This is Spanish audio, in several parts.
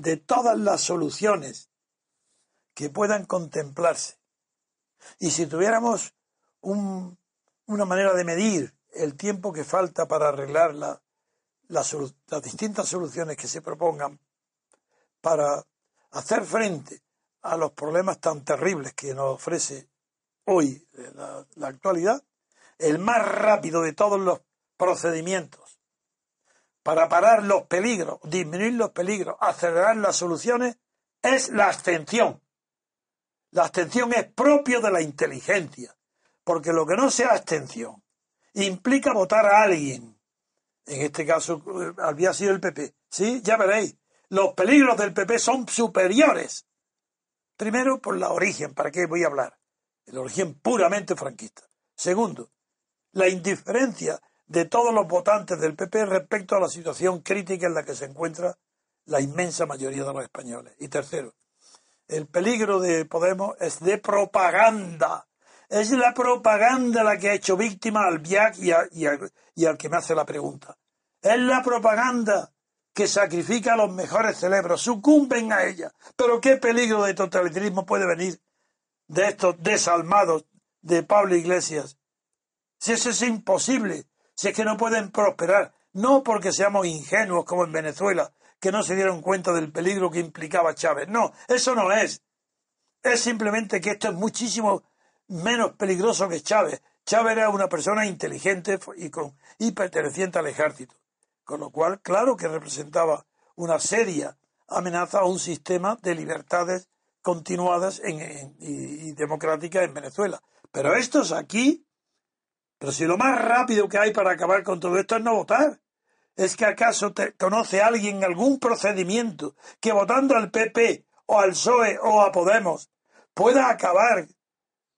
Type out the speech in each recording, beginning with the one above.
De todas las soluciones que puedan contemplarse. Y si tuviéramos un- una manera de medir el tiempo que falta para arreglar las distintas soluciones que se propongan para hacer frente a los problemas tan terribles que nos ofrece hoy eh, la actualidad, el más rápido de todos los procedimientos para parar los peligros, disminuir los peligros, acelerar las soluciones, es la abstención. La abstención es propio de la inteligencia, porque lo que no sea abstención implica votar a alguien. En este caso eh, había sido el PP. Sí, ya veréis. Los peligros del PP son superiores. Primero, por la origen, ¿para qué voy a hablar? El origen puramente franquista. Segundo, la indiferencia de todos los votantes del PP respecto a la situación crítica en la que se encuentra la inmensa mayoría de los españoles. Y tercero, el peligro de Podemos es de propaganda. Es la propaganda la que ha hecho víctima al BIAC y, al que me hace la pregunta. Es la propaganda que sacrifica a los mejores cerebros, sucumben a ella. Pero qué peligro de totalitarismo puede venir de estos desalmados de Pablo Iglesias si eso es imposible, si es que no pueden prosperar, no porque seamos ingenuos como en Venezuela, que no se dieron cuenta del peligro que implicaba Chávez. No, eso no es. Es simplemente que esto es muchísimo menos peligroso que Chávez. Chávez era una persona inteligente y, con, perteneciente al ejército. Con lo cual, claro que representaba una seria amenaza a un sistema de libertades continuadas en- y, y democráticas en Venezuela. Pero estos aquí, pero si lo más rápido que hay para acabar con todo esto es no votar. ¿Es que acaso te conoce alguien algún procedimiento que votando al PP o al PSOE o a Podemos pueda acabar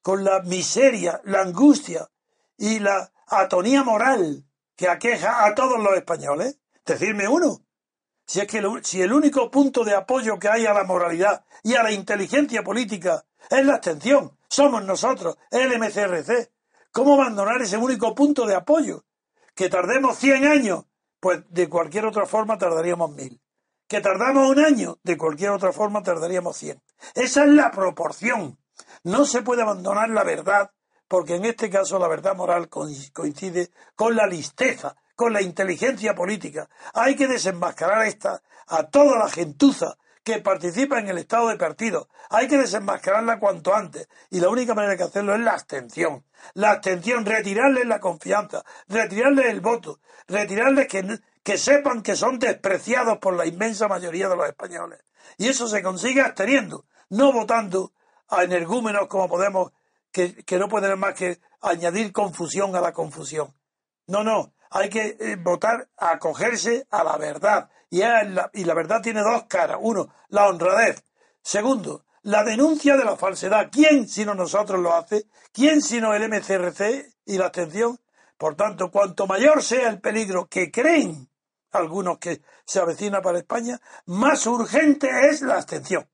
con la miseria, la angustia y la atonía moral que aqueja a todos los españoles? Decirme uno. Si es que si el único punto de apoyo que hay a la moralidad y a la inteligencia política es la abstención, somos nosotros, el MCRC. ¿Cómo abandonar ese único punto de apoyo? Que tardemos 100 años, pues de cualquier otra forma tardaríamos mil. Que tardamos un año, de cualquier otra forma tardaríamos 100. Esa es la proporción. No se puede abandonar la verdad, porque en este caso la verdad moral coincide con la listeza, con la inteligencia política. Hay que desenmascarar esta a toda la gentuza que participa en el estado de partido. Hay que desenmascararla cuanto antes. Y la única manera de hacerlo es la abstención. La abstención, retirarles la confianza, retirarles el voto, retirarles que, que sepan que son despreciados por la inmensa mayoría de los españoles. Y eso se consigue absteniendo, no votando a energúmenos como Podemos, que, que no pueden más que añadir confusión a la confusión. No, no, hay que eh, votar a acogerse a la verdad. Y, la, y la verdad tiene dos caras. Uno, la honradez. Segundo, la denuncia de la falsedad. ¿Quién sino nosotros lo hace? ¿Quién sino el MCRC y la abstención? Por tanto, cuanto mayor sea el peligro que creen algunos que se avecina para España, más urgente es la abstención.